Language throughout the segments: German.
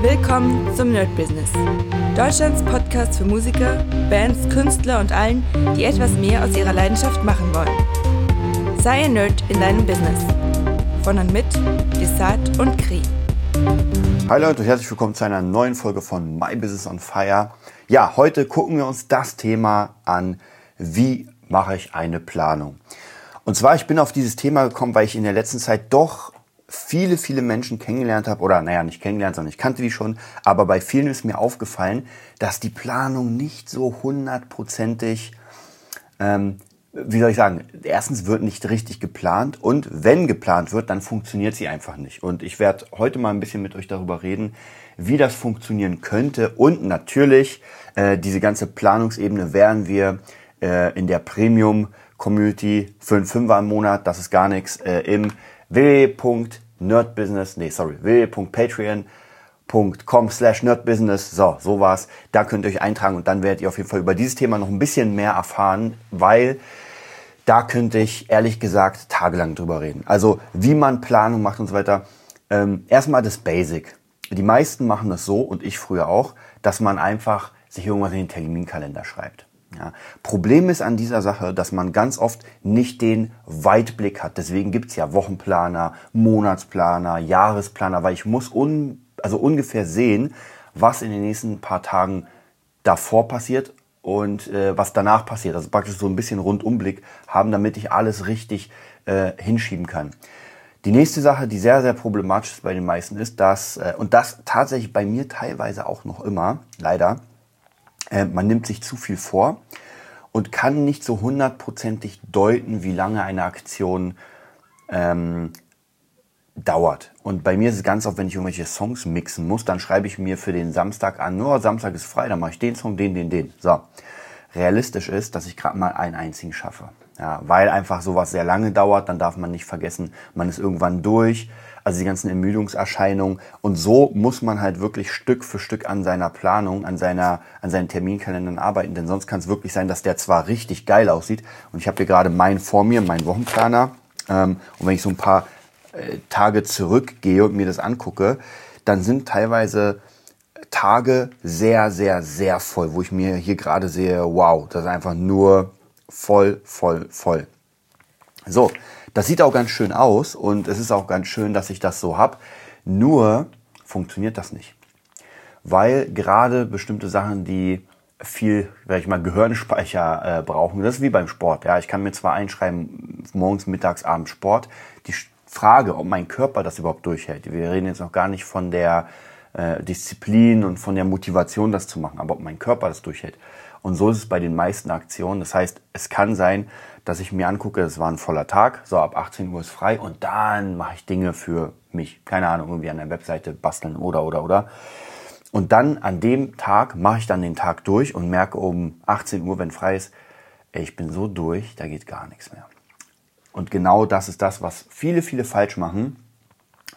Willkommen zum Nerd Business. Deutschlands Podcast für Musiker, Bands, Künstler und allen, die etwas mehr aus ihrer Leidenschaft machen wollen. Sei ein Nerd in deinem Business. Von und mit Desart und Kri. Hi Leute herzlich willkommen zu einer neuen Folge von My Business on Fire. Ja, heute gucken wir uns das Thema an, wie mache ich eine Planung. Und zwar, ich bin auf dieses Thema gekommen, weil ich in der letzten Zeit doch viele, viele Menschen kennengelernt habe, oder naja, nicht kennengelernt, sondern ich kannte die schon, aber bei vielen ist mir aufgefallen, dass die Planung nicht so hundertprozentig, ähm, wie soll ich sagen, erstens wird nicht richtig geplant und wenn geplant wird, dann funktioniert sie einfach nicht. Und ich werde heute mal ein bisschen mit euch darüber reden, wie das funktionieren könnte und natürlich äh, diese ganze Planungsebene werden wir äh, in der Premium Community für einen Fünfer im Monat, das ist gar nichts, äh, im www.nerdbusiness, nee, sorry, www.patreon.com slash nerdbusiness, so, so war's. Da könnt ihr euch eintragen und dann werdet ihr auf jeden Fall über dieses Thema noch ein bisschen mehr erfahren, weil da könnte ich ehrlich gesagt tagelang drüber reden. Also wie man Planung macht und so weiter. Ähm, erstmal das Basic. Die meisten machen das so und ich früher auch, dass man einfach sich irgendwas in den Terminkalender schreibt. Ja. Problem ist an dieser Sache, dass man ganz oft nicht den Weitblick hat. Deswegen gibt's ja Wochenplaner, Monatsplaner, Jahresplaner, weil ich muss un, also ungefähr sehen, was in den nächsten paar Tagen davor passiert und äh, was danach passiert. Also praktisch so ein bisschen Rundumblick haben, damit ich alles richtig äh, hinschieben kann. Die nächste Sache, die sehr, sehr problematisch ist bei den meisten, ist, dass, äh, und das tatsächlich bei mir teilweise auch noch immer, leider, äh, man nimmt sich zu viel vor und kann nicht so hundertprozentig deuten, wie lange eine Aktion ähm, dauert. Und bei mir ist es ganz oft, wenn ich irgendwelche Songs mixen muss, dann schreibe ich mir für den Samstag an, nur oh, Samstag ist frei, dann mache ich den Song, den, den, den. So. Realistisch ist, dass ich gerade mal einen einzigen schaffe. Ja, weil einfach sowas sehr lange dauert, dann darf man nicht vergessen, man ist irgendwann durch also die ganzen Ermüdungserscheinungen. Und so muss man halt wirklich Stück für Stück an seiner Planung, an seiner, an seinen Terminkalendern arbeiten. Denn sonst kann es wirklich sein, dass der zwar richtig geil aussieht. Und ich habe hier gerade meinen vor mir, meinen Wochenplaner. Ähm, und wenn ich so ein paar äh, Tage zurückgehe und mir das angucke, dann sind teilweise Tage sehr, sehr, sehr voll, wo ich mir hier gerade sehe, wow, das ist einfach nur voll, voll, voll. So, das sieht auch ganz schön aus und es ist auch ganz schön, dass ich das so habe. Nur funktioniert das nicht. Weil gerade bestimmte Sachen, die viel, sag ich mal, Gehirnspeicher äh, brauchen, das ist wie beim Sport. Ja, ich kann mir zwar einschreiben, morgens, mittags, abends Sport. Die Frage, ob mein Körper das überhaupt durchhält. Wir reden jetzt noch gar nicht von der äh, Disziplin und von der Motivation, das zu machen, aber ob mein Körper das durchhält. Und so ist es bei den meisten Aktionen. Das heißt, es kann sein, dass ich mir angucke, es war ein voller Tag, so ab 18 Uhr ist frei und dann mache ich Dinge für mich. Keine Ahnung, irgendwie an der Webseite basteln oder, oder, oder. Und dann an dem Tag mache ich dann den Tag durch und merke um 18 Uhr, wenn frei ist, ey, ich bin so durch, da geht gar nichts mehr. Und genau das ist das, was viele, viele falsch machen,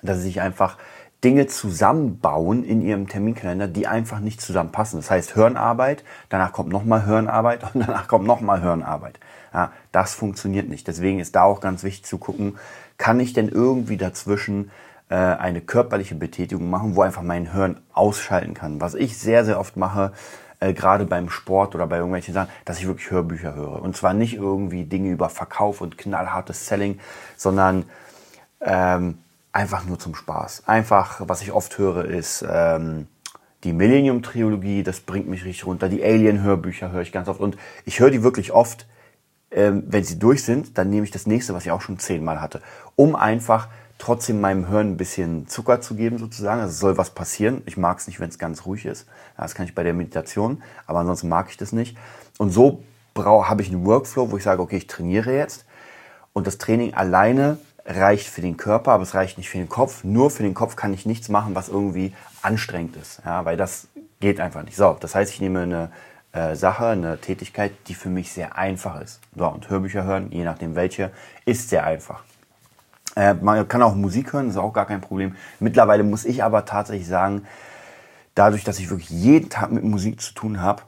dass sie sich einfach Dinge zusammenbauen in ihrem Terminkalender, die einfach nicht zusammenpassen. Das heißt Hirnarbeit, danach kommt nochmal Hirnarbeit und danach kommt nochmal Hirnarbeit. Ja, das funktioniert nicht. Deswegen ist da auch ganz wichtig zu gucken, kann ich denn irgendwie dazwischen äh, eine körperliche Betätigung machen, wo einfach mein Hirn ausschalten kann. Was ich sehr, sehr oft mache, äh, gerade beim Sport oder bei irgendwelchen Sachen, dass ich wirklich Hörbücher höre. Und zwar nicht irgendwie Dinge über Verkauf und knallhartes Selling, sondern ähm, einfach nur zum Spaß. Einfach, was ich oft höre, ist ähm, die Millennium-Trilogie, das bringt mich richtig runter. Die Alien-Hörbücher höre ich ganz oft und ich höre die wirklich oft. Ähm, wenn sie durch sind, dann nehme ich das nächste, was ich auch schon zehnmal hatte, um einfach trotzdem meinem Hirn ein bisschen Zucker zu geben sozusagen. Also es soll was passieren. Ich mag es nicht, wenn es ganz ruhig ist. Das kann ich bei der Meditation, aber ansonsten mag ich das nicht. Und so habe ich einen Workflow, wo ich sage, okay, ich trainiere jetzt und das Training alleine reicht für den Körper, aber es reicht nicht für den Kopf. Nur für den Kopf kann ich nichts machen, was irgendwie anstrengend ist, ja, weil das geht einfach nicht. So, das heißt, ich nehme eine äh, Sache, eine Tätigkeit, die für mich sehr einfach ist. So, und Hörbücher hören, je nachdem welche, ist sehr einfach. Äh, man kann auch Musik hören, ist auch gar kein Problem. Mittlerweile muss ich aber tatsächlich sagen, dadurch, dass ich wirklich jeden Tag mit Musik zu tun habe,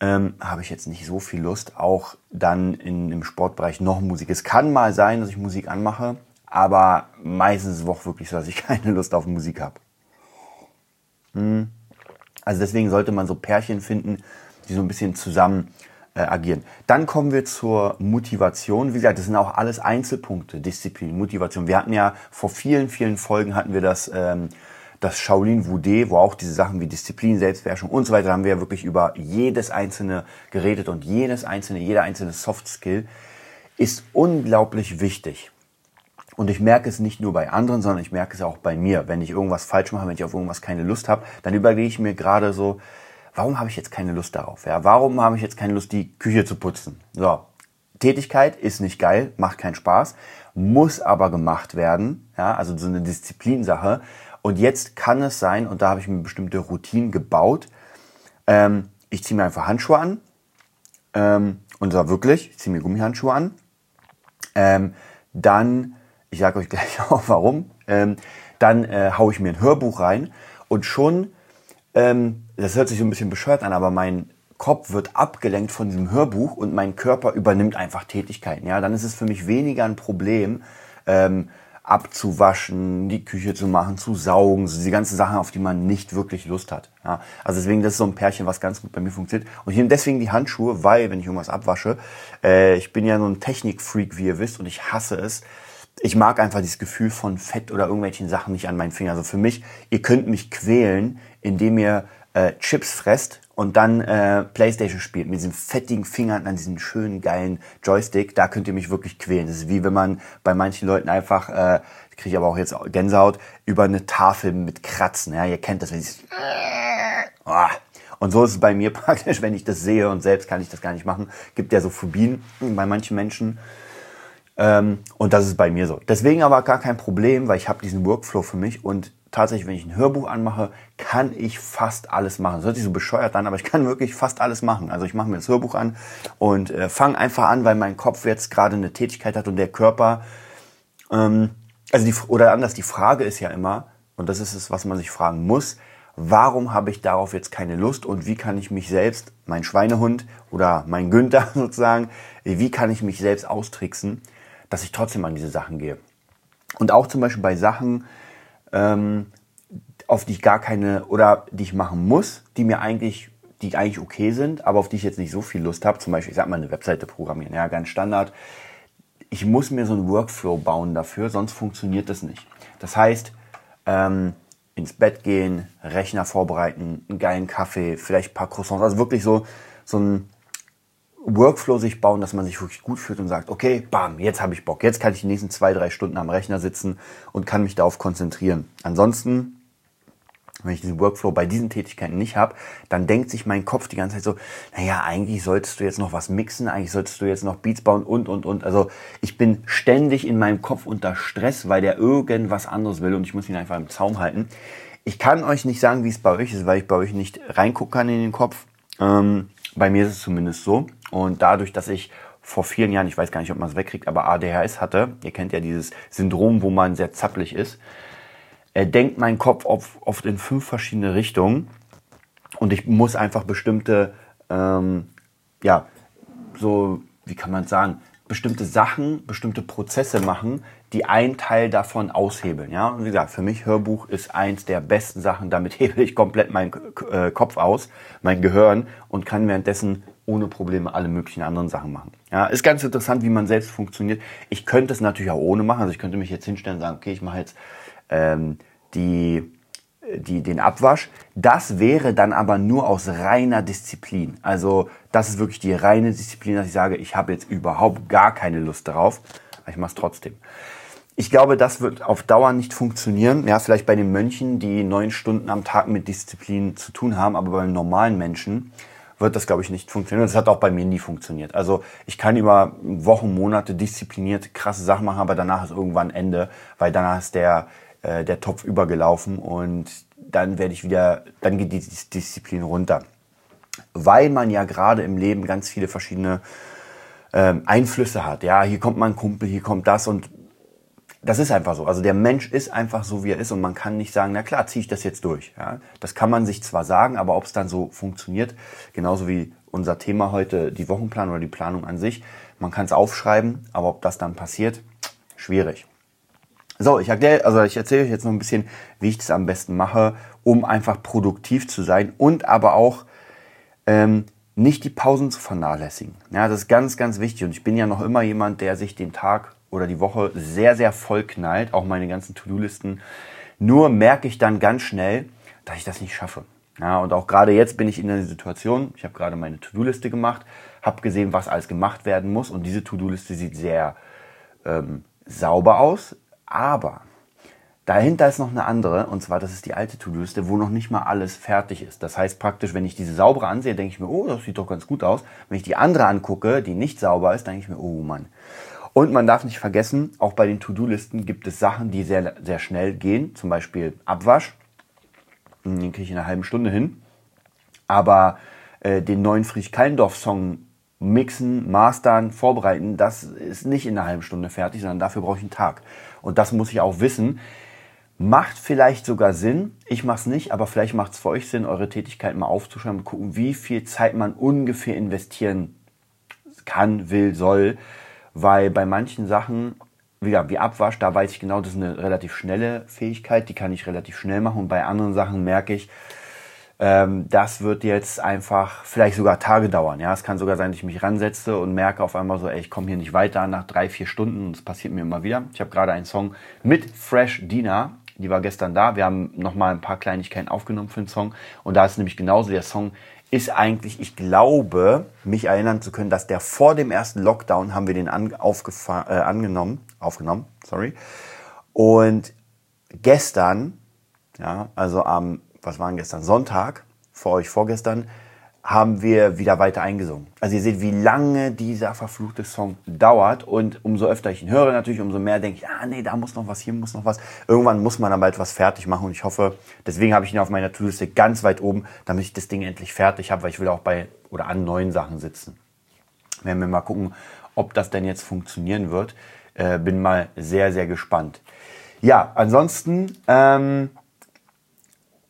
ähm, habe ich jetzt nicht so viel Lust, auch dann in, im Sportbereich noch Musik. Es kann mal sein, dass ich Musik anmache, aber meistens ist es auch wirklich so, dass ich keine Lust auf Musik habe. Hm. Also deswegen sollte man so Pärchen finden, die so ein bisschen zusammen äh, agieren. Dann kommen wir zur Motivation. Wie gesagt, das sind auch alles Einzelpunkte, Disziplin, Motivation. Wir hatten ja vor vielen, vielen Folgen hatten wir das, ähm, das Shaolin Wudé, wo auch diese Sachen wie Disziplin, Selbstbeherrschung und so weiter, haben wir ja wirklich über jedes einzelne geredet und jedes einzelne, jeder einzelne Soft Skill ist unglaublich wichtig. Und ich merke es nicht nur bei anderen, sondern ich merke es auch bei mir. Wenn ich irgendwas falsch mache, wenn ich auf irgendwas keine Lust habe, dann überlege ich mir gerade so, warum habe ich jetzt keine Lust darauf? Ja, warum habe ich jetzt keine Lust, die Küche zu putzen? So, Tätigkeit ist nicht geil, macht keinen Spaß, muss aber gemacht werden. Ja, also so eine Disziplinsache. Und jetzt kann es sein, und da habe ich mir bestimmte Routinen gebaut. Ähm, ich ziehe mir einfach Handschuhe an. Ähm, und zwar wirklich, ich ziehe mir Gummihandschuhe an. Ähm, dann, ich sage euch gleich auch warum, ähm, dann äh, haue ich mir ein Hörbuch rein und schon ähm, das hört sich so ein bisschen bescheuert an, aber mein Kopf wird abgelenkt von diesem Hörbuch und mein Körper übernimmt einfach Tätigkeiten. Ja, dann ist es für mich weniger ein Problem, ähm, abzuwaschen, die Küche zu machen, zu saugen, so die ganzen Sachen, auf die man nicht wirklich Lust hat. Ja, also deswegen, das ist so ein Pärchen, was ganz gut bei mir funktioniert. Und hier deswegen die Handschuhe, weil, wenn ich irgendwas abwasche, äh, ich bin ja so ein Technikfreak, wie ihr wisst, und ich hasse es. Ich mag einfach dieses Gefühl von Fett oder irgendwelchen Sachen nicht an meinen Fingern. Also für mich, ihr könnt mich quälen, indem ihr äh, Chips fresst und dann äh, Playstation spielt mit diesen fettigen Fingern an diesem schönen, geilen Joystick, da könnt ihr mich wirklich quälen. Das ist wie wenn man bei manchen Leuten einfach, äh, kriege ich aber auch jetzt Gänsehaut, über eine Tafel mit Kratzen. Ja, ihr kennt das, wenn ich oh. Und so ist es bei mir praktisch, wenn ich das sehe und selbst kann ich das gar nicht machen. Gibt ja so Phobien bei manchen Menschen. Ähm, und das ist bei mir so. Deswegen aber gar kein Problem, weil ich habe diesen Workflow für mich und tatsächlich, wenn ich ein Hörbuch anmache, kann ich fast alles machen. Das hört sich so bescheuert an, aber ich kann wirklich fast alles machen. Also ich mache mir das Hörbuch an und äh, fange einfach an, weil mein Kopf jetzt gerade eine Tätigkeit hat und der Körper. Ähm, also die, oder anders, die Frage ist ja immer, und das ist es, was man sich fragen muss, warum habe ich darauf jetzt keine Lust und wie kann ich mich selbst, mein Schweinehund oder mein Günther sozusagen, wie kann ich mich selbst austricksen, dass ich trotzdem an diese Sachen gehe. Und auch zum Beispiel bei Sachen, ähm, auf die ich gar keine oder die ich machen muss, die mir eigentlich, die eigentlich okay sind, aber auf die ich jetzt nicht so viel Lust habe. Zum Beispiel, ich sag mal, eine Webseite programmieren, ja, ganz Standard. Ich muss mir so einen Workflow bauen dafür, sonst funktioniert das nicht. Das heißt, ähm, ins Bett gehen, Rechner vorbereiten, einen geilen Kaffee, vielleicht ein paar Croissants, also wirklich so, so ein Workflow sich bauen, dass man sich wirklich gut fühlt und sagt, okay, bam, jetzt habe ich Bock. Jetzt kann ich die nächsten zwei, drei Stunden am Rechner sitzen und kann mich darauf konzentrieren. Ansonsten, wenn ich diesen Workflow bei diesen Tätigkeiten nicht habe, dann denkt sich mein Kopf die ganze Zeit so, naja, eigentlich solltest du jetzt noch was mixen, eigentlich solltest du jetzt noch Beats bauen und, und, und. Also ich bin ständig in meinem Kopf unter Stress, weil der irgendwas anderes will und ich muss ihn einfach im Zaum halten. Ich kann euch nicht sagen, wie es bei euch ist, weil ich bei euch nicht reingucken kann in den Kopf. Ähm, bei mir ist es zumindest so. Und dadurch, dass ich vor vielen Jahren, ich weiß gar nicht, ob man es wegkriegt, aber ADHS hatte, ihr kennt ja dieses Syndrom, wo man sehr zappelig ist, er denkt mein Kopf oft, in fünf verschiedene Richtungen und ich muss einfach bestimmte, ähm, ja, so, wie kann man sagen, bestimmte Sachen, bestimmte Prozesse machen, die einen Teil davon aushebeln. Ja, und wie gesagt, für mich Hörbuch ist eins der besten Sachen. Damit hebel ich komplett meinen äh, Kopf aus, mein Gehirn und kann währenddessen ohne Probleme alle möglichen anderen Sachen machen. Ja, ist ganz interessant, wie man selbst funktioniert. Ich könnte es natürlich auch ohne machen. Also ich könnte mich jetzt hinstellen und sagen, okay, ich mache jetzt ähm, die die, den Abwasch. Das wäre dann aber nur aus reiner Disziplin. Also das ist wirklich die reine Disziplin, dass ich sage, ich habe jetzt überhaupt gar keine Lust darauf, ich mache es trotzdem. Ich glaube, das wird auf Dauer nicht funktionieren. Ja, vielleicht bei den Mönchen, die neun Stunden am Tag mit Disziplin zu tun haben, aber beim normalen Menschen wird das, glaube ich, nicht funktionieren. Das hat auch bei mir nie funktioniert. Also ich kann über Wochen, Monate diszipliniert krasse Sachen machen, aber danach ist irgendwann Ende, weil danach ist der, äh, der Topf übergelaufen und dann werde ich wieder, dann geht die Disziplin runter. Weil man ja gerade im Leben ganz viele verschiedene ähm, Einflüsse hat. Ja, hier kommt mein Kumpel, hier kommt das und das ist einfach so. Also der Mensch ist einfach so, wie er ist und man kann nicht sagen, na klar, ziehe ich das jetzt durch. Ja, das kann man sich zwar sagen, aber ob es dann so funktioniert, genauso wie unser Thema heute, die Wochenplanung oder die Planung an sich, man kann es aufschreiben, aber ob das dann passiert, schwierig. So, ich erkläre, also ich erzähle euch jetzt noch ein bisschen, wie ich das am besten mache, um einfach produktiv zu sein und aber auch ähm, nicht die Pausen zu vernachlässigen. Ja, das ist ganz, ganz wichtig. Und ich bin ja noch immer jemand, der sich den Tag oder die Woche sehr, sehr voll knallt, auch meine ganzen To-Do-Listen. Nur merke ich dann ganz schnell, dass ich das nicht schaffe. Ja, und auch gerade jetzt bin ich in der Situation, ich habe gerade meine To-Do-Liste gemacht, habe gesehen, was alles gemacht werden muss und diese To-Do-Liste sieht sehr ähm, sauber aus, aber dahinter ist noch eine andere und zwar das ist die alte To-Do-Liste, wo noch nicht mal alles fertig ist. Das heißt praktisch, wenn ich diese saubere ansehe, denke ich mir, oh, das sieht doch ganz gut aus. Wenn ich die andere angucke, die nicht sauber ist, denke ich mir, oh Mann. Und man darf nicht vergessen, auch bei den To-Do-Listen gibt es Sachen, die sehr, sehr schnell gehen, zum Beispiel Abwasch. Hm, den kriege ich in einer halben Stunde hin. Aber äh, den neuen Friedrich-Kallendorf-Song mixen, mastern, vorbereiten, das ist nicht in einer halben Stunde fertig, sondern dafür brauche ich einen Tag. Und das muss ich auch wissen. Macht vielleicht sogar Sinn. Ich mache es nicht, aber vielleicht macht es für euch Sinn, eure Tätigkeit mal aufzuschreiben und gucken, wie viel Zeit man ungefähr investieren kann, will, soll. Weil bei manchen Sachen, wie, wie Abwasch, da weiß ich genau, das ist eine relativ schnelle Fähigkeit, die kann ich relativ schnell machen. Und bei anderen Sachen merke ich, ähm, das wird jetzt einfach vielleicht sogar Tage dauern. Ja, es kann sogar sein, dass ich mich ransetze und merke auf einmal so, ey, ich komme hier nicht weiter nach drei, vier Stunden. Das passiert mir immer wieder. Ich habe gerade einen Song mit Fresh Dina. Die war gestern da. Wir haben nochmal ein paar Kleinigkeiten aufgenommen für den Song. Und da ist nämlich genauso. Der Song ist eigentlich, ich glaube, mich erinnern zu können, dass der vor dem ersten Lockdown haben wir den an, äh, angenommen, aufgenommen, sorry. Und gestern, ja, also am was war denn gestern? Sonntag, vor euch vorgestern, haben wir wieder weiter eingesungen. Also ihr seht, wie lange dieser verfluchte Song dauert und umso öfter ich ihn höre natürlich, umso mehr denke ich, ah nee, da muss noch was, hier muss noch was. Irgendwann muss man aber etwas fertig machen und ich hoffe, deswegen habe ich ihn auf meiner To-Do-Liste ganz weit oben, damit ich das Ding endlich fertig habe, weil ich will auch bei oder an neuen Sachen sitzen. Werden wir mal gucken, ob das denn jetzt funktionieren wird. Äh, bin mal sehr, sehr gespannt. Ja, ansonsten ähm,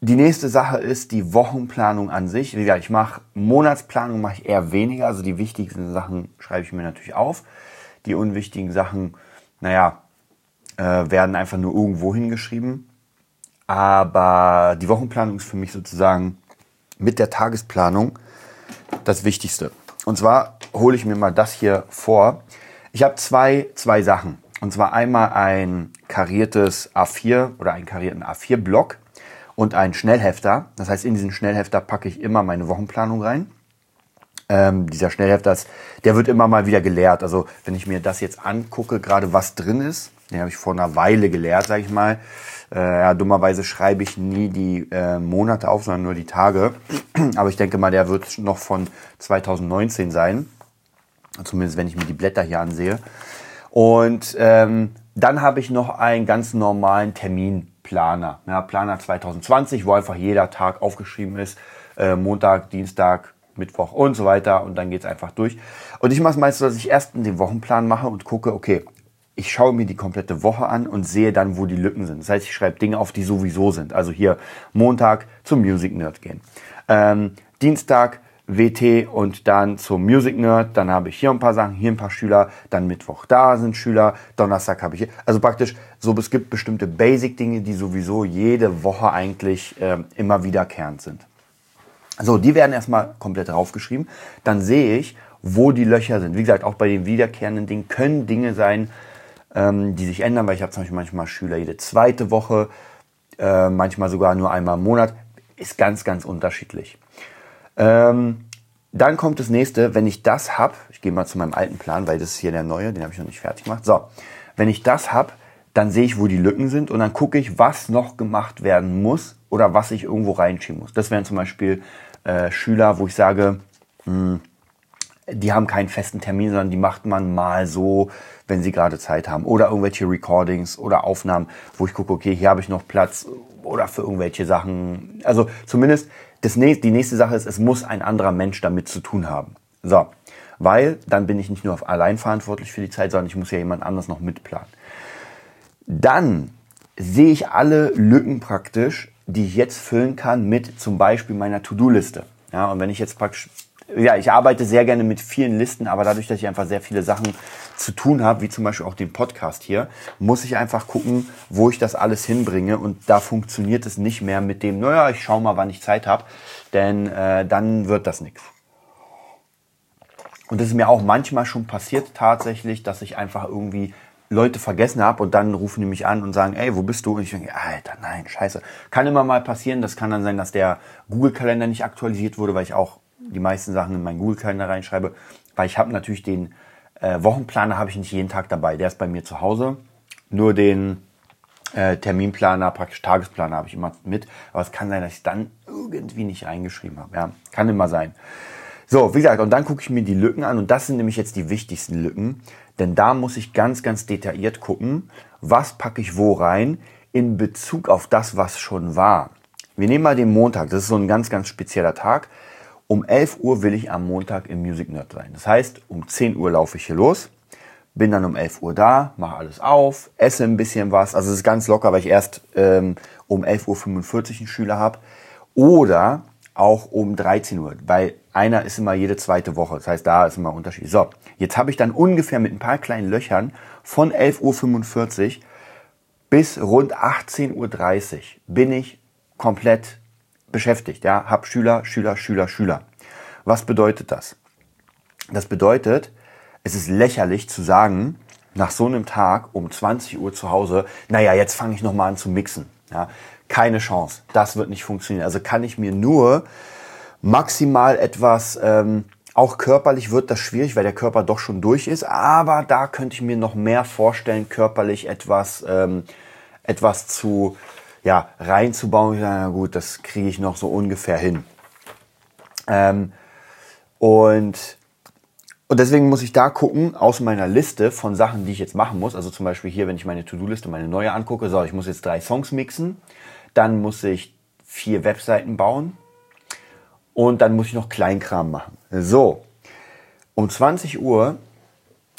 die nächste Sache ist die Wochenplanung an sich. Wie gesagt, ich mache Monatsplanung mache ich eher weniger. Also die wichtigsten Sachen schreibe ich mir natürlich auf. Die unwichtigen Sachen, naja, äh, werden einfach nur irgendwo hingeschrieben. Aber die Wochenplanung ist für mich sozusagen mit der Tagesplanung das Wichtigste. Und zwar hole ich mir mal das hier vor. Ich habe zwei, zwei Sachen. Und zwar einmal ein kariertes A4 oder einen karierten A4-Block und ein Schnellhefter. Das heißt, in diesen Schnellhefter packe ich immer meine Wochenplanung rein. Ähm, dieser Schnellhefter, der wird immer mal wieder geleert. Also wenn ich mir das jetzt angucke, gerade was drin ist, den habe ich vor einer Weile geleert, sage ich mal. Äh, ja, dummerweise schreibe ich nie die äh, Monate auf, sondern nur die Tage. Aber ich denke mal, der wird noch von 2019 sein. Zumindest wenn ich mir die Blätter hier ansehe. Und ähm, dann habe ich noch einen ganz normalen Termin Planer. Ja, Planer 2020, wo einfach jeder Tag aufgeschrieben ist. Äh, Montag, Dienstag, Mittwoch und so weiter. Und dann geht es einfach durch. Und ich mache es meistens, dass ich erst den Wochenplan mache und gucke, okay, ich schaue mir die komplette Woche an und sehe dann, wo die Lücken sind. Das heißt, ich schreibe Dinge auf, die sowieso sind. Also hier Montag zum Music Nerd gehen. Ähm, Dienstag WT und dann zum Music Nerd. Dann habe ich hier ein paar Sachen, hier ein paar Schüler. Dann Mittwoch da sind Schüler. Donnerstag habe ich hier. Also praktisch so, es gibt bestimmte Basic-Dinge, die sowieso jede Woche eigentlich äh, immer wiederkehrend sind. So, die werden erstmal komplett draufgeschrieben. Dann sehe ich, wo die Löcher sind. Wie gesagt, auch bei den wiederkehrenden Dingen können Dinge sein, ähm, die sich ändern, weil ich habe zum Beispiel manchmal Schüler jede zweite Woche, äh, manchmal sogar nur einmal im Monat. Ist ganz, ganz unterschiedlich. Ähm, dann kommt das nächste, wenn ich das habe, ich gehe mal zu meinem alten Plan, weil das ist hier der neue, den habe ich noch nicht fertig gemacht. So, wenn ich das habe, dann sehe ich, wo die Lücken sind und dann gucke ich, was noch gemacht werden muss oder was ich irgendwo reinschieben muss. Das wären zum Beispiel äh, Schüler, wo ich sage, mh, hm, die haben keinen festen Termin, sondern die macht man mal so, wenn sie gerade Zeit haben. Oder irgendwelche Recordings oder Aufnahmen, wo ich gucke, okay, hier habe ich noch Platz oder für irgendwelche Sachen. Also zumindest das nächste, die nächste Sache ist, es muss ein anderer Mensch damit zu tun haben. So, weil dann bin ich nicht nur allein verantwortlich für die Zeit, sondern ich muss ja jemand anders noch mitplanen. Dann sehe ich alle Lücken praktisch, die ich jetzt füllen kann mit zum Beispiel meiner To-Do-Liste. Ja, und wenn ich jetzt praktisch ja, ich arbeite sehr gerne mit vielen Listen, aber dadurch, dass ich einfach sehr viele Sachen zu tun habe, wie zum Beispiel auch den Podcast hier, muss ich einfach gucken, wo ich das alles hinbringe. Und da funktioniert es nicht mehr mit dem, naja, ich schaue mal, wann ich Zeit habe, denn äh, dann wird das nichts. Und das ist mir auch manchmal schon passiert tatsächlich, dass ich einfach irgendwie Leute vergessen habe und dann rufen die mich an und sagen, ey, wo bist du? Und ich denke, Alter, nein, scheiße. Kann immer mal passieren. Das kann dann sein, dass der Google-Kalender nicht aktualisiert wurde, weil ich auch die meisten Sachen in meinen Google-Kalender reinschreibe. Weil ich habe natürlich den äh, Wochenplaner habe ich nicht jeden Tag dabei. Der ist bei mir zu Hause. Nur den äh, Terminplaner, praktisch Tagesplaner habe ich immer mit. Aber es kann sein, dass ich dann irgendwie nicht reingeschrieben habe. Ja, kann immer sein. So, wie gesagt, und dann gucke ich mir die Lücken an und das sind nämlich jetzt die wichtigsten Lücken, denn da muss ich ganz, ganz detailliert gucken, was packe ich wo rein in Bezug auf das, was schon war. Wir nehmen mal den Montag, das ist so ein ganz, ganz spezieller Tag. Um 11 Uhr will ich am Montag im Music Nerd sein. Das heißt, um 10 Uhr laufe ich hier los, bin dann um 11 Uhr da, mache alles auf, esse ein bisschen was. Also es ist ganz locker, weil ich erst ähm, um 11.45 Uhr einen Schüler habe. Oder auch um 13 Uhr, weil einer ist immer jede zweite Woche. Das heißt, da ist immer Unterschied. So, jetzt habe ich dann ungefähr mit ein paar kleinen Löchern von 11.45 Uhr bis rund 18.30 Uhr bin ich komplett beschäftigt, ja, hab Schüler, Schüler, Schüler, Schüler. Was bedeutet das? Das bedeutet, es ist lächerlich zu sagen, nach so einem Tag um 20 Uhr zu Hause, naja, jetzt fange ich nochmal an zu mixen. Ja, keine Chance. Das wird nicht funktionieren. Also kann ich mir nur maximal etwas, ähm, auch körperlich wird das schwierig, weil der Körper doch schon durch ist, aber da könnte ich mir noch mehr vorstellen, körperlich etwas, ähm, etwas zu ja, reinzubauen. Na gut, das kriege ich noch so ungefähr hin. Ähm, und, und deswegen muss ich da gucken, aus meiner Liste von Sachen, die ich jetzt machen muss. Also zum Beispiel hier, wenn ich meine To-Do-Liste, meine neue angucke, so, ich muss jetzt drei Songs mixen. Dann muss ich vier Webseiten bauen. Und dann muss ich noch Kleinkram machen. So, um 20 Uhr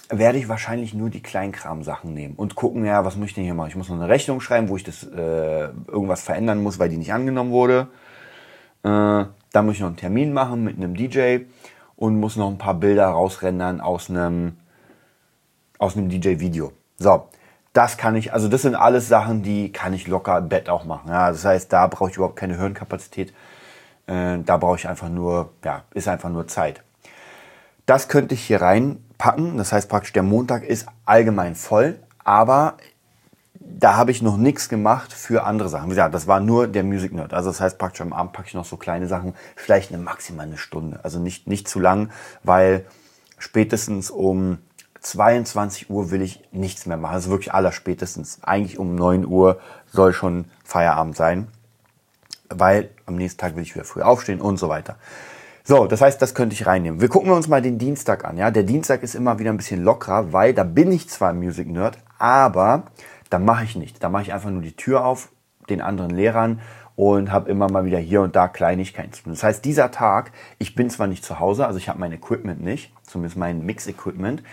werde ich wahrscheinlich nur die Kleinkram-Sachen nehmen und gucken, ja, was muss ich denn hier machen? Ich muss noch eine Rechnung schreiben, wo ich das äh, irgendwas verändern muss, weil die nicht angenommen wurde. Äh, dann muss ich noch einen Termin machen mit einem DJ und muss noch ein paar Bilder rausrendern aus einem aus einem DJ-Video. So, das kann ich, also das sind alles Sachen, die kann ich locker im Bett auch machen. Ja, das heißt, da brauche ich überhaupt keine Hirnkapazität. Äh, da brauche ich einfach nur, ja, ist einfach nur Zeit. Das könnte ich hier reinpacken. Das heißt praktisch, der Montag ist allgemein voll, aber da habe ich noch nichts gemacht für andere Sachen. Wie gesagt, das war nur der Music Nerd. Also das heißt praktisch am Abend packe ich noch so kleine Sachen, vielleicht eine maximal eine Stunde. Also nicht, nicht zu lang, weil spätestens um 22 Uhr will ich nichts mehr machen. Also wirklich aller spätestens. Eigentlich um 9 Uhr soll schon Feierabend sein. Weil am nächsten Tag will ich wieder früh aufstehen und so weiter. So, das heißt, das könnte ich reinnehmen. Wir gucken uns mal den Dienstag an. Ja, der Dienstag ist immer wieder ein bisschen lockerer, weil da bin ich zwar Music Nerd, aber da mache ich nicht. Da mache ich einfach nur die Tür auf, den anderen Lehrern und habe immer mal wieder hier und da Kleinigkeiten zu tun. Das heißt, dieser Tag, ich bin zwar nicht zu Hause, also ich habe mein Equipment nicht, zumindest mein Mix-Equipment,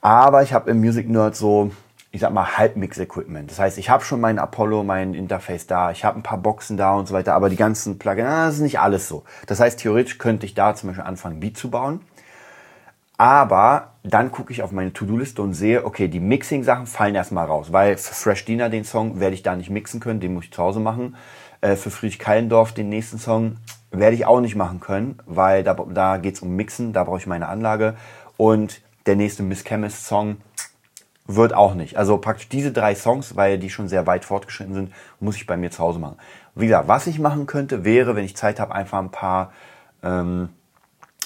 aber ich habe im Music Nerd so ich sag mal, Halbmix-Equipment. Das heißt, ich habe schon meinen Apollo, mein Interface da, ich habe ein paar Boxen da und so weiter, aber die ganzen Plugins, das ist nicht alles so. Das heißt, theoretisch könnte ich da zum Beispiel anfangen, Beat zu bauen. Aber dann gucke ich auf meine To-Do-Liste und sehe, okay, die Mixing-Sachen fallen erstmal raus, weil für Fresh Dina den Song werde ich da nicht mixen können, den muss ich zu Hause machen. Äh, für Friedrich Kallendorf den nächsten Song werde ich auch nicht machen können, weil da, da geht es um Mixen, da brauche ich meine Anlage. Und der nächste Miss Chemist Song wird auch nicht. Also praktisch diese drei Songs, weil die schon sehr weit fortgeschritten sind, muss ich bei mir zu Hause machen. Wie gesagt, was ich machen könnte, wäre, wenn ich Zeit habe, einfach ein paar, ähm,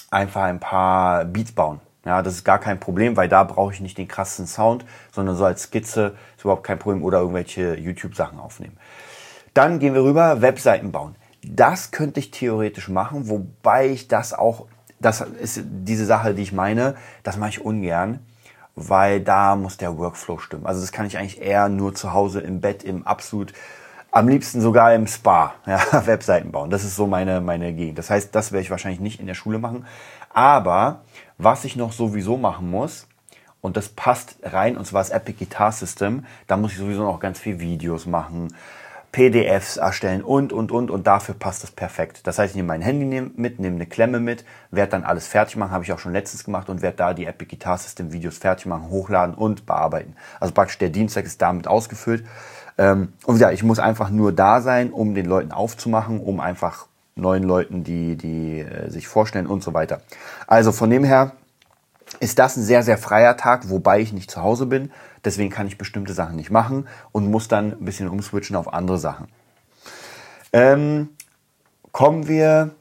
einfach ein paar Beats bauen. Ja, das ist gar kein Problem, weil da brauche ich nicht den krassen Sound, sondern so als Skizze ist überhaupt kein Problem oder irgendwelche YouTube-Sachen aufnehmen. Dann gehen wir rüber, Webseiten bauen. Das könnte ich theoretisch machen, wobei ich das auch, das ist diese Sache, die ich meine, das mache ich ungern weil da muss der Workflow stimmen. Also das kann ich eigentlich eher nur zu Hause im Bett, im absolut, am liebsten sogar im Spa, ja, Webseiten bauen. Das ist so meine, meine Gegend. Das heißt, das werde ich wahrscheinlich nicht in der Schule machen. Aber was ich noch sowieso machen muss, und das passt rein, und zwar das Epic Guitar System, da muss ich sowieso noch ganz viel Videos machen, PDFs erstellen und, und, und. Und dafür passt das perfekt. Das heißt, ich nehme mein Handy mit, nehme eine Klemme mit, werde dann alles fertig machen, habe ich auch schon letztens gemacht und werde da die Epic Guitar System Videos fertig machen, hochladen und bearbeiten. Also praktisch der Dienstag ist damit ausgefüllt. Ähm, und ja, ich muss einfach nur da sein, um den Leuten aufzumachen, um einfach neuen Leuten, die, die äh, sich vorstellen und so weiter. Also von dem her ist das ein sehr, sehr freier Tag, wobei ich nicht zu Hause bin. Deswegen kann ich bestimmte Sachen nicht machen und muss dann ein bisschen umswitchen auf andere Sachen. Ähm, kommen, wir,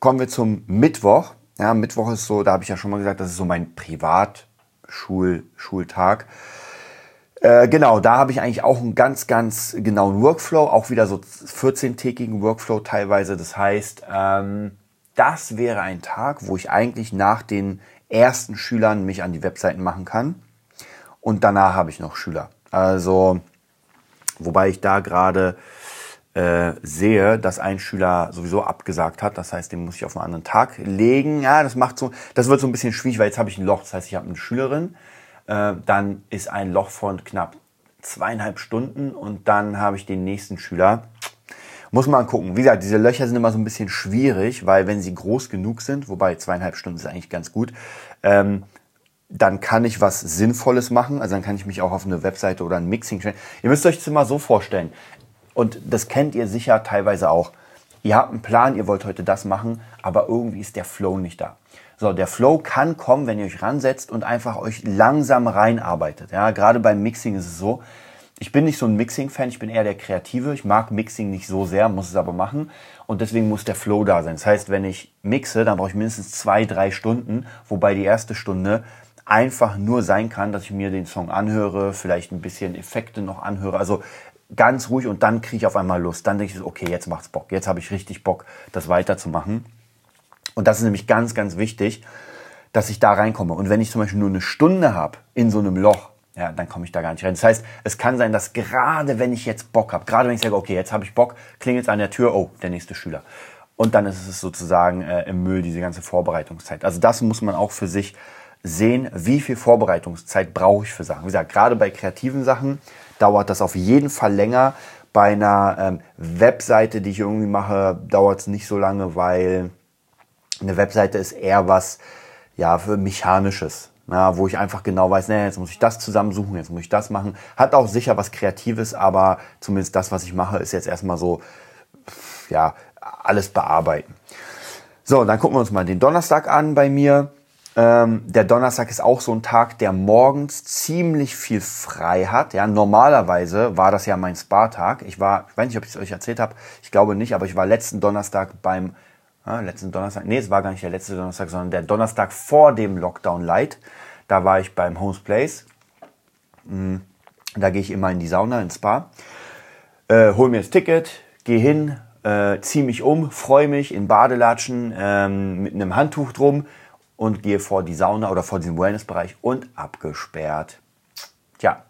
kommen wir zum Mittwoch. Ja, Mittwoch ist so, da habe ich ja schon mal gesagt, das ist so mein Privatschultag. Äh, genau, da habe ich eigentlich auch einen ganz, ganz genauen Workflow, auch wieder so 14-tägigen Workflow teilweise. Das heißt, ähm, das wäre ein Tag, wo ich eigentlich nach den ersten Schülern mich an die Webseiten machen kann. Und danach habe ich noch Schüler. Also, wobei ich da gerade äh, sehe, dass ein Schüler sowieso abgesagt hat. Das heißt, den muss ich auf einen anderen Tag legen. Ja, das macht so, das wird so ein bisschen schwierig, weil jetzt habe ich ein Loch. Das heißt, ich habe eine Schülerin. Äh, dann ist ein Loch von knapp zweieinhalb Stunden und dann habe ich den nächsten Schüler. Muss man gucken. Wie gesagt, diese Löcher sind immer so ein bisschen schwierig, weil wenn sie groß genug sind, wobei zweieinhalb Stunden ist eigentlich ganz gut, ähm, dann kann ich was Sinnvolles machen. Also dann kann ich mich auch auf eine Webseite oder ein Mixing stellen. Ihr müsst euch das mal so vorstellen. Und das kennt ihr sicher teilweise auch. Ihr habt einen Plan, ihr wollt heute das machen, aber irgendwie ist der Flow nicht da. So, der Flow kann kommen, wenn ihr euch ransetzt und einfach euch langsam reinarbeitet. Ja, gerade beim Mixing ist es so. Ich bin nicht so ein Mixing-Fan, ich bin eher der Kreative. Ich mag Mixing nicht so sehr, muss es aber machen. Und deswegen muss der Flow da sein. Das heißt, wenn ich mixe, dann brauche ich mindestens zwei, drei Stunden, wobei die erste Stunde einfach nur sein kann, dass ich mir den Song anhöre, vielleicht ein bisschen Effekte noch anhöre. Also ganz ruhig und dann kriege ich auf einmal Lust. Dann denke ich, okay, jetzt macht's Bock. Jetzt habe ich richtig Bock, das weiterzumachen. Und das ist nämlich ganz, ganz wichtig, dass ich da reinkomme. Und wenn ich zum Beispiel nur eine Stunde habe in so einem Loch, ja, dann komme ich da gar nicht rein. Das heißt, es kann sein, dass gerade wenn ich jetzt Bock habe, gerade wenn ich sage, okay, jetzt habe ich Bock, klingelt es an der Tür, oh, der nächste Schüler. Und dann ist es sozusagen äh, im Müll, diese ganze Vorbereitungszeit. Also das muss man auch für sich sehen, wie viel Vorbereitungszeit brauche ich für Sachen. Wie gesagt, gerade bei kreativen Sachen dauert das auf jeden Fall länger. Bei einer ähm, Webseite, die ich irgendwie mache, dauert es nicht so lange, weil eine Webseite ist eher was ja für mechanisches, na, wo ich einfach genau weiß, nee, jetzt muss ich das zusammensuchen, jetzt muss ich das machen. Hat auch sicher was Kreatives, aber zumindest das, was ich mache, ist jetzt erstmal so ja alles bearbeiten. So, dann gucken wir uns mal den Donnerstag an bei mir. Ähm, der Donnerstag ist auch so ein Tag, der morgens ziemlich viel frei hat. Ja, normalerweise war das ja mein Spa-Tag. Ich war, ich weiß nicht, ob ich es euch erzählt habe, ich glaube nicht, aber ich war letzten Donnerstag beim, äh, letzten Donnerstag, nee, es war gar nicht der letzte Donnerstag, sondern der Donnerstag vor dem Lockdown Light. Da war ich beim Homes Place. Mhm. Da gehe ich immer in die Sauna, ins Spa. Äh, hol mir das Ticket, gehe hin, äh, ziehe mich um, freue mich in Badelatschen ähm, mit einem Handtuch drum und gehe vor die Sauna oder vor diesen Wellnessbereich und abgesperrt. Tja,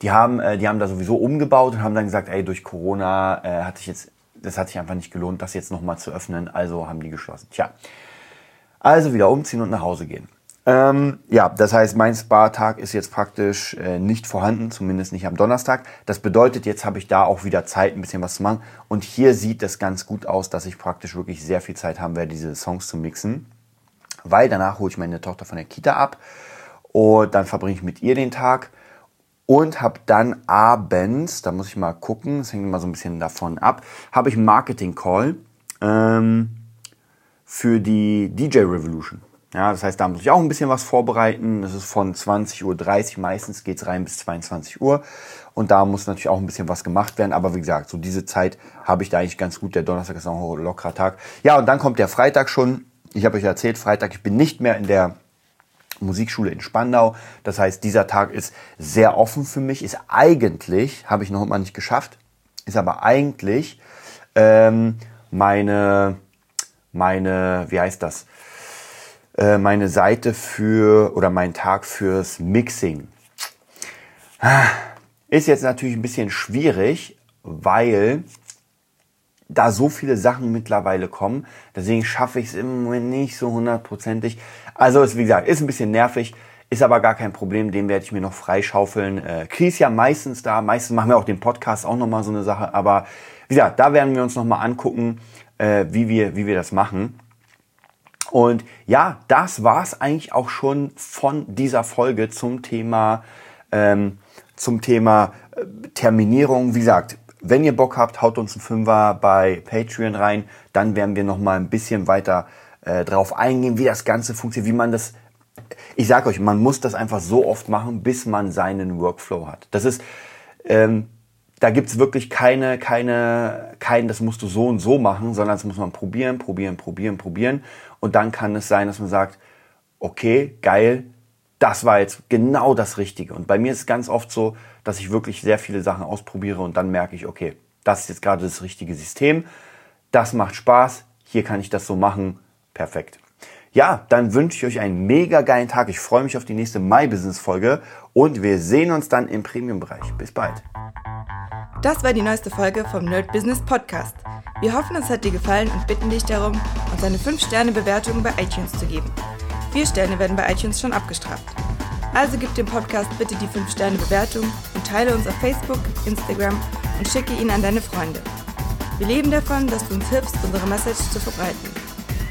die haben, äh, die haben da sowieso umgebaut und haben dann gesagt, ey, durch Corona äh, hat sich jetzt, das hat sich einfach nicht gelohnt, das jetzt nochmal zu öffnen, also haben die geschlossen. Tja, also wieder umziehen und nach Hause gehen. Ähm, ja, das heißt, mein Spa-Tag ist jetzt praktisch äh, nicht vorhanden, zumindest nicht am Donnerstag. Das bedeutet, jetzt habe ich da auch wieder Zeit, ein bisschen was zu machen. Und hier sieht es ganz gut aus, dass ich praktisch wirklich sehr viel Zeit haben werde, diese Songs zu mixen weil danach hole ich meine Tochter von der Kita ab und dann verbringe ich mit ihr den Tag und habe dann abends, da muss ich mal gucken, das hängt immer so ein bisschen davon ab, habe ich einen Marketing-Call ähm, für die DJ Revolution. Ja, das heißt, da muss ich auch ein bisschen was vorbereiten. Das ist von 20.30 Uhr, meistens geht's rein bis 22 Uhr. Und da muss natürlich auch ein bisschen was gemacht werden. Aber wie gesagt, so diese Zeit habe ich da eigentlich ganz gut. Der Donnerstag ist auch ein lockerer Tag. Ja, und dann kommt der Freitag schon ich habe euch erzählt, Freitag, ich bin nicht mehr in der Musikschule in Spandau. Das heißt, dieser Tag ist sehr offen für mich. Ist eigentlich, habe ich noch immer nicht geschafft, ist aber eigentlich ähm, meine, meine, wie heißt das? Äh, meine Seite für oder mein Tag fürs Mixing. Ist jetzt natürlich ein bisschen schwierig, weil da so viele Sachen mittlerweile kommen. Deswegen schaffe ich es im Moment nicht so hundertprozentig. Also ist, wie gesagt, ist ein bisschen nervig. Ist aber gar kein Problem, den werde ich mir noch freischaufeln. Äh, Kri ist ja meistens da, meistens machen wir auch den Podcast auch nochmal so eine Sache. Aber wie gesagt, da werden wir uns nochmal angucken, äh, wie, wir, wie wir das machen. Und ja, das war's eigentlich auch schon von dieser Folge zum Thema, ähm, zum Thema äh, Terminierung. Wie gesagt, wenn ihr Bock habt, haut uns einen Fünfer bei Patreon rein. Dann werden wir nochmal ein bisschen weiter äh, drauf eingehen, wie das Ganze funktioniert, wie man das ich sage euch, man muss das einfach so oft machen, bis man seinen Workflow hat. Das ist, ähm, da gibt's wirklich keine, keine, kein, das musst du so und so machen, sondern das muss man probieren, probieren, probieren, probieren. Und dann kann es sein, dass man sagt, okay, geil, das war jetzt genau das Richtige. Und bei mir ist es ganz oft so, dass ich wirklich sehr viele Sachen ausprobiere und dann merke ich, okay, das ist jetzt gerade das richtige System, das macht Spaß, hier kann ich das so machen, perfekt. Ja, dann wünsche ich euch einen mega geilen Tag. Ich freue mich auf die nächste My Business Folge und wir sehen uns dann im Premium-Bereich. Bis bald. Das war die neueste Folge vom Nerd Business Podcast. Wir hoffen, es hat dir gefallen und bitten dich darum, uns eine 5-Sterne-Bewertung bei iTunes zu geben. Vier Sterne werden bei iTunes schon abgestraft. Also gib dem Podcast bitte die 5-Sterne-Bewertung und teile uns auf Facebook, Instagram und schicke ihn an deine Freunde. Wir leben davon, dass du uns hilfst, unsere Message zu verbreiten.